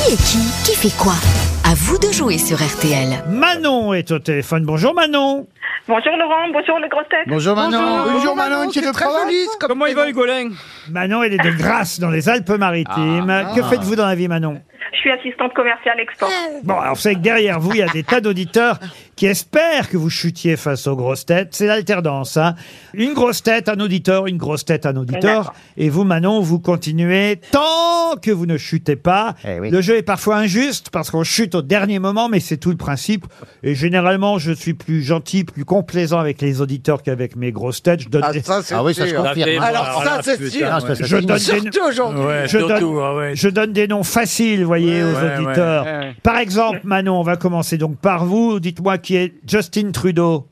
Qui est qui? Qui fait quoi? À vous de jouer sur RTL. Manon est au téléphone. Bonjour Manon. Bonjour Laurent, bonjour les grosses têtes. Bonjour Manon. Bonjour Manon, qui est de province. Comment il va Hugolin Manon, elle est de Grasse dans les Alpes-Maritimes. Ah. Que faites-vous dans la vie Manon? Je suis assistante commerciale export. Bon, alors vous savez que derrière vous, il y a des tas d'auditeurs qui espèrent que vous chutiez face aux grosses têtes. C'est l'alternance. Hein. Une grosse tête, un auditeur, une grosse tête, un auditeur. Et vous, Manon, vous continuez tant que vous ne chutez pas. Eh oui. Le jeu est parfois injuste parce qu'on chute au dernier moment, mais c'est tout le principe. Et généralement, je suis plus gentil, plus complaisant avec les auditeurs qu'avec mes grosses têtes. Je donne Ah, des- Ah oui, ça se sûr. confirme. Alors, ça, c'est sûr. Ah, pas ça. Je donne des- Surtout aujourd'hui. je, donne, je donne des noms faciles, voyez, aux ouais, auditeurs. ouais, ouais. Par exemple, Manon, on va commencer donc par vous. Dites-moi qui est Justin Trudeau.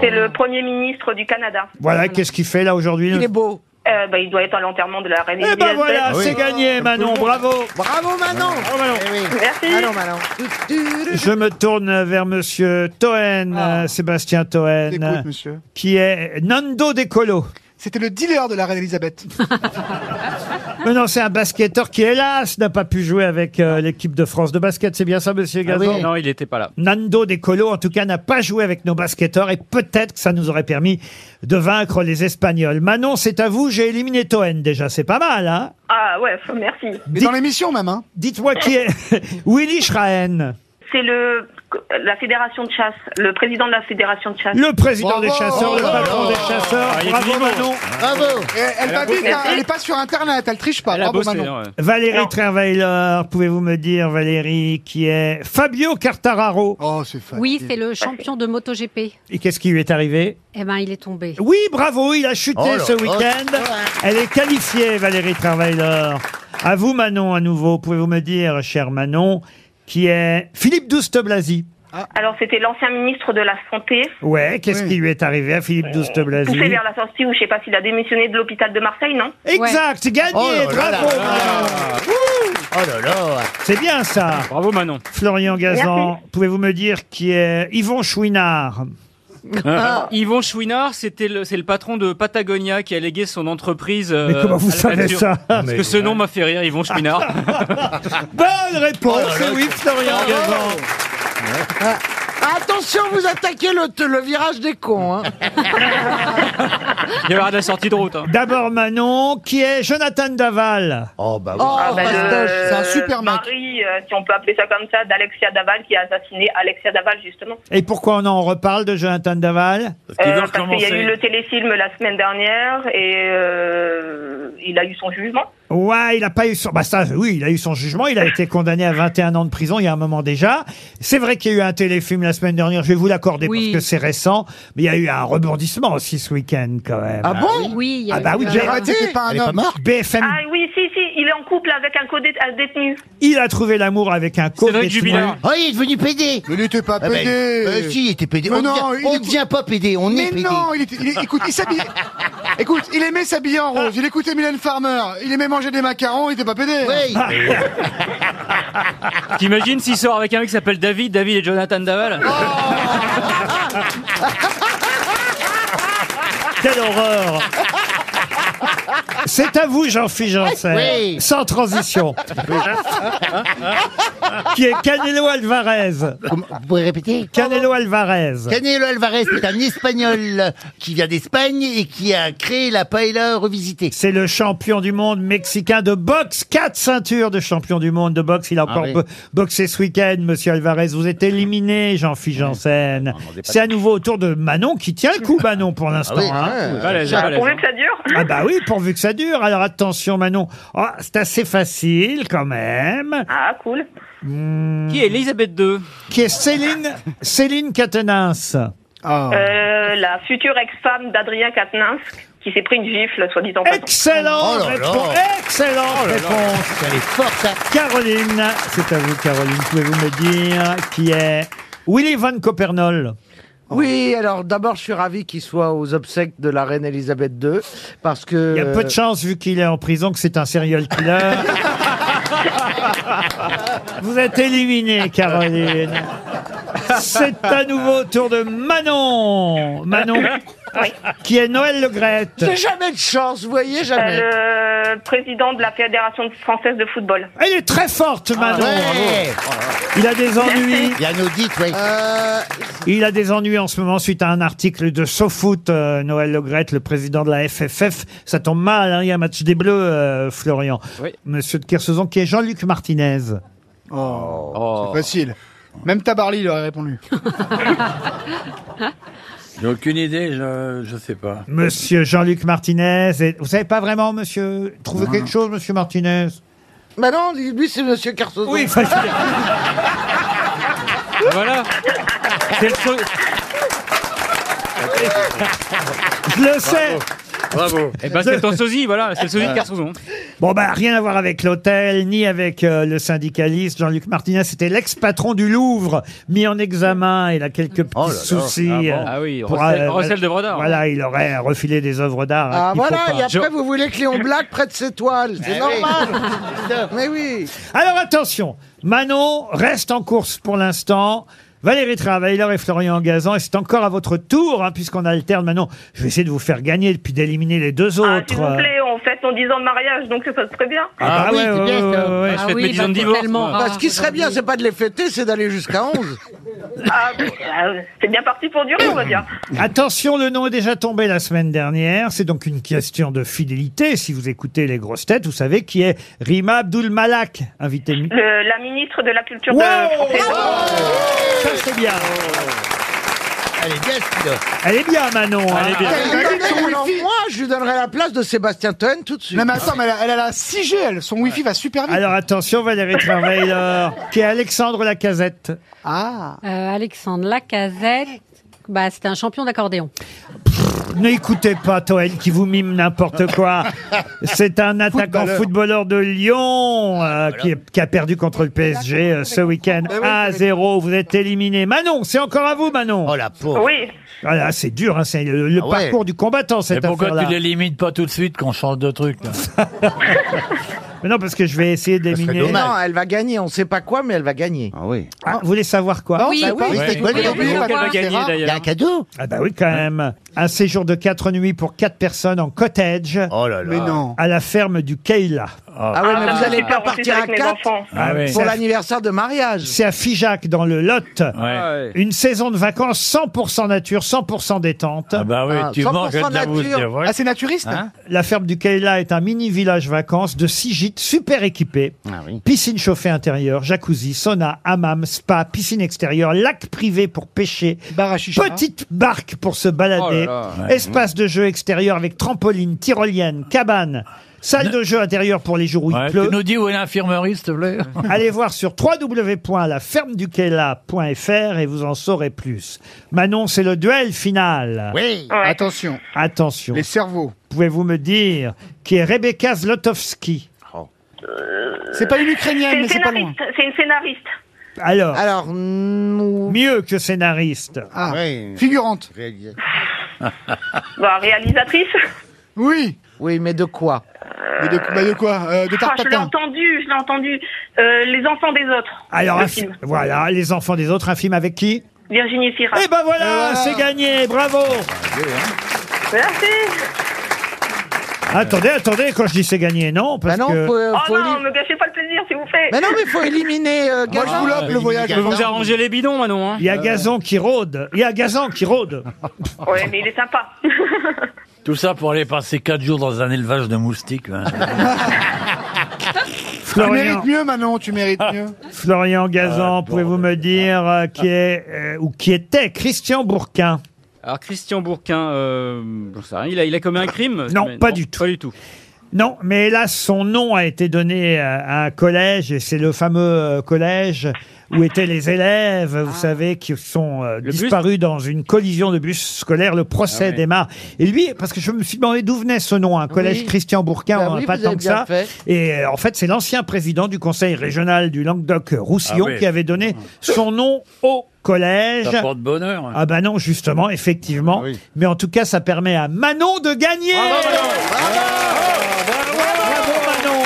C'est le premier ministre du Canada. Voilà, qu'est-ce qu'il fait là aujourd'hui Il est beau. Euh, bah, il doit être à l'enterrement de la reine Eh ben Elisabeth. voilà, c'est gagné, Manon, bravo. Bravo Manon. Eh oui. Merci. Allons Manon. Je me tourne vers Monsieur Toen, euh, Sébastien Toen, Écoute, monsieur. qui est Nando Decolo. C'était le dealer de la reine Elisabeth. Non, non, c'est un basketteur qui, hélas, n'a pas pu jouer avec euh, l'équipe de France de basket. C'est bien ça, Monsieur Gazan Non, il n'était pas là. Nando Decolo, en tout cas, n'a pas joué avec nos basketteurs et peut-être que ça nous aurait permis de vaincre les Espagnols. Manon, c'est à vous. J'ai éliminé Toen déjà. C'est pas mal, hein? Ah ouais, merci. Dites- dans l'émission même, hein. Dites-moi qui est Willy Schraen, C'est le la fédération de chasse, le président de la fédération de chasse. le président Bravo, des chasseurs, le patron des chasseurs. Ah, Bravo. Manon. Bravo. Et elle va vite, hein, elle est pas sur Internet, elle triche pas. Elle a Bravo bossé. Manon. ouais. Valérie. Trierweiler, pouvez-vous me dire, Valérie, qui est Fabio Cartararo Oh, c'est facile. Oui, c'est le champion de MotoGP. Et qu'est-ce qui lui est arrivé? Eh ben, il est tombé. Oui, bravo, il a chuté Oh là ce week-end. Elle est qualifiée, Valérie Trierweiler. À vous, Manon, à nouveau. Pouvez-vous me dire, cher Manon, qui est Philippe Douste-Blazy Alors c'était l'ancien ministre de la santé, Ouais, qu'est-ce Oui. qui lui est arrivé à Philippe Douste-Blazy poussé vers la sortie ou je sais pas s'il a démissionné de l'hôpital de Marseille, non? Exact, gagné, Oh là là bravo là. Oh là là. C'est bien ça. Bravo Manon. Florian Gazan, Merci. pouvez-vous me dire qui est Yvon Chouinard? Yvon Chouinard, c'était le, c'est le patron de Patagonia qui a légué son entreprise. euh, Mais comment vous à la savez nature. ça Parce que ce nom m'a fait rire, Yvon Chouinard. Bonne réponse, oui, Florian Gazan. Attention, vous attaquez le, le virage des cons. Hein. Il y aura de la sortie de route. hein. D'abord Manon, qui est Jonathan Daval. Oh bah oui. Oh, Ah, bah, le fastoche. c'est un super mec. mari, euh, si on peut appeler ça comme ça, d'Alexia Daval qui a assassiné Alexia Daval justement. Et pourquoi on en reparle de Jonathan Daval Euh, parce qu'il y a eu le téléfilm la semaine dernière et euh, il a eu son jugement. Ouais, il a pas eu son... Bah ça, oui, il a eu son jugement. Il a été condamné à 21 ans de prison il y a un moment déjà. C'est vrai qu'il y a eu un téléfilm la semaine dernière, je vais vous l'accorder Oui. parce que c'est récent. Mais il y a eu un rebondissement aussi ce week-end quand même. Ah bon Oui, il y a Ah bah eu, oui, euh, j'ai Arrête, c'était pas un est pas homme. BFM, Ah oui, si, si, il est en couple avec un codé un détenu. il a trouvé l'amour avec un co. Oh, il est devenu PD Mais il était pas Ah ben, pédé. euh, si, il était PD. Mais on non, devient, il on est- devient pas PD, on est Mais PD. non, il était, il est- écoute, il s'habillait. Écoute, il aimait s'habiller en rose. Il écoutait Mylène Farmer. Il aimait manger des macarons. Il était pas pédé. Oui. T'imagines s'il sort avec un mec qui s'appelle David, David et Jonathan Daval Quelle horreur C'est à vous, Jean-Philippe Janssen. Oui. Sans transition. qui est Canelo Alvarez. Comment- Vous pouvez répéter? Canelo Alvarez. Canelo Alvarez est un Espagnol qui vient d'Espagne et qui a créé la paella revisitée. C'est le champion du monde mexicain de boxe. Quatre ceintures de champion du monde de boxe. Il a encore oui. bo- boxé ce week-end, monsieur Alvarez. Vous êtes éliminé, Jean-Philippe Janssen. C'est à nouveau au tour de Manon qui tient le coup, Manon, pour l'instant. Ah hein. Pourvu que ça dure. Ah bah oui, pourvu que ça Alors attention, Manon. Ah, c'est assez facile quand même. Ah, cool. Qui est Elisabeth II Qui est Céline, Céline Catenins. Ah. Euh, la future ex-femme d'Adrien Quatennens qui s'est pris une gifle, soit dit en passant. Excellente Oh là. réponse. Excellente réponse. Elle est forte, hein. Caroline, c'est à vous, Caroline. Pouvez-vous me dire qui est Willy Van Copernol Oui, alors d'abord, je suis ravi qu'il soit aux obsèques de la reine Elisabeth II, parce que... Il y a peu de chance, vu qu'il est en prison, que c'est un serial killer. Vous êtes éliminé, Caroline. C'est à nouveau au tour de Manon. Manon. Qui est Noël Legrette. J'ai jamais de chance, vous voyez, Euh, jamais. le président de la Fédération française de football. Elle est très forte, Manon. Ouais. Il a des ennuis. Il y a ouais. Euh, Il a des ennuis en ce moment suite à un article de SoFoot, euh, Noël Legrette, le président de la FFF. Ça tombe mal, hein, il y a un match des Bleus, euh, Florian. Oui. Monsieur de Kersauzon, qui est Jean-Luc Martinez. Oh, c'est facile. Même Tabarly, il aurait répondu. J'ai aucune idée, je, je sais pas. Monsieur Jean-Luc Martinez. Et vous savez pas vraiment, monsieur, trouvez quelque chose, monsieur Martinez? Bah non, lui, c'est Monsieur Carsozon. Oui, enfin, Voilà. C'est le je le sais. Bravo. Eh ben, c'est ton sosie, voilà. C'est le sosie de Carsozon. Bon, bah, rien à voir avec l'hôtel, ni avec euh, le syndicaliste. Jean-Luc Martinez, c'était l'ex-patron du Louvre, mis en examen. Il a quelques petits Oh là là. soucis. Ah, bon. euh, Ah oui, pour, recel, euh, recel d'œuvres d'art. Voilà, il aurait refilé des œuvres d'art. Ah qu'il faut voilà, pas. et après vous voulez que Léon Black prête ses toiles, c'est Eh normal. Mais oui. Alors attention, Manon reste en course pour l'instant. Valérie Travailer et Florian Gazan, et c'est encore à votre tour, hein, puisqu'on alterne maintenant. Je vais essayer de vous faire gagner, puis d'éliminer les deux Ah, autres. S'il vous plaît, fête nos 10 ans de mariage, donc ça se très bien. Ah, Ah oui, ouais, c'est ouais, bien, ouais, ça. ouais, ouais. Je fête mes 10 ans de divorce. moi. Bah, ce qui serait bien, c'est pas de les fêter, c'est d'aller jusqu'à 11. Ah, euh, c'est bien parti pour durer, on va dire. Attention, le nom est déjà tombé la semaine dernière. C'est donc une question de fidélité. Si vous écoutez les grosses têtes, vous savez qui est Rima Abdul Malak, invité. Le- la ministre de la Culture Wow de française. Ça c'est bien. Elle est bien, celui-là. Elle est bien, Manon. hein. Elle est bien. Elle a dit que son Alors, wifi- moi, je lui donnerais la place de Sébastien Toen tout de suite. Non mais attends, mais elle a, elle a la 6G, elle. Son wifi va super vite. Alors attention, Valérie Travailer, qui est Alexandre Lacazette. Ah. Euh, Alexandre Lacazette, bah, c'était un champion d'accordéon. N'écoutez pas Toen qui vous mime n'importe quoi. C'est un attaquant Footballeur. footballeur de Lyon euh, qui, est- qui a perdu contre le PSG euh, ce week-end 1 à 0. Vous êtes éliminé. Manon, c'est encore à vous Manon. Oh la pauvre. Oui. Voilà, c'est dur, hein, c'est le, le Ah ouais. parcours du combattant Mais cette pourquoi tu affaire-là. l'élimines pas tout de suite qu'on change de truc là Mais non, parce que je vais essayer d'éliminer. dommage. Non, elle va gagner. On sait pas quoi, mais elle va gagner. Ah oui. Ah, vous voulez savoir quoi Oui, oui, pas- oui, c'est Qu'elle va de gagner Serra. Il y a un cadeau Ah bah oui, quand même. Un séjour de quatre nuits pour quatre personnes en cottage Oh là là. Mais non. à la ferme du Keila. Ah ouais, mais Ah, vous allez super, pas partir à avec mes 4 enfants. Ah oui. pour C'est à- l'anniversaire de mariage. C'est à Figeac dans le Lot. Ouais. Une saison de vacances 100% nature, 100% détente. Ah bah oui, Ah, tu 100% manges de la mousse, nature. c'est vrai. Ah, c'est naturiste Hein La ferme du Keila est un mini village vacances de six gîtes super équipés. Ah oui. Piscine chauffée intérieure, jacuzzi, sauna, hammam, spa, piscine extérieure, lac privé pour pêcher, Bar à chicha. petite barque pour se balader, Oh là là. espace de jeu extérieur avec trampoline, tyrolienne, cabane, salle de jeu intérieure pour les jours où Ouais, il pleut. tu nous dis où est l'infirmerie, s'il te plaît Allez voir sur www.lafermeduquela.fr et vous en saurez plus. Manon, c'est le duel final. Oui. Ouais. Attention, Attention. les cerveaux. Pouvez-vous me dire qui est Rebecca Zlotowski C'est pas une ukrainienne, mais c'est pas loin. C'est une scénariste. Alors, Alors, mm, mieux que scénariste. Ah, Oui. figurante. Bah, réalisatrice. Oui. Oui, mais de quoi Mais de, bah de quoi euh, De Ah, je l'ai entendu, je l'ai entendu. Euh, les enfants des autres. Alors, Le un film. fi- voilà, les enfants des autres, un film avec qui Virginie Fira. Eh ben voilà, c'est gagné, bravo Merci. Attendez, attendez, quand je dis c'est gagné, non, Bah parce non, que... faut, Oh faut non, éli- me gâchez pas le plaisir, s'il vous plaît. Mais non, mais faut éliminer euh, Moi, je Gazan. vous l'offre, le voyage. Je peux vous arranger les bidons, Manon. Hein. Il y a Gazon qui rôde. Il y a Gazan qui rôde. Ouais, mais il est sympa. Tout ça pour aller passer 4 jours dans un élevage de moustiques. hein. Tu Florian, mérites mieux, Manon, tu mérites mieux. Florian Gazan, Ah, pouvez-vous me dire euh, qui est euh, ou qui était Christian Bourquin? Alors, Christian Bourquin, euh, j'en sais rien, il a, il a commis un crime Non, pas du tout. Pas du tout. Non, mais hélas, son nom a été donné à à un collège, et c'est le fameux euh, collège où étaient les élèves, vous savez, qui sont euh, bus disparus dans une collision de bus scolaire. Le procès Ah oui. démarre. Et lui, parce que je me suis demandé d'où venait ce nom, un collège Oui. Christian Bourquin, Bah on en a oui, pas vous tant avez que bien ça. fait. Et euh, en fait, c'est l'ancien président du conseil régional du Languedoc-Roussillon Ah oui. qui avait donné son nom au collège. Ça porte bonheur. hein. Ah bah non, justement, effectivement. Ah oui. Mais en tout cas, ça permet à Manon de gagner. Bravo Manon.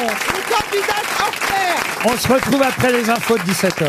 On se retrouve après les infos de 17h.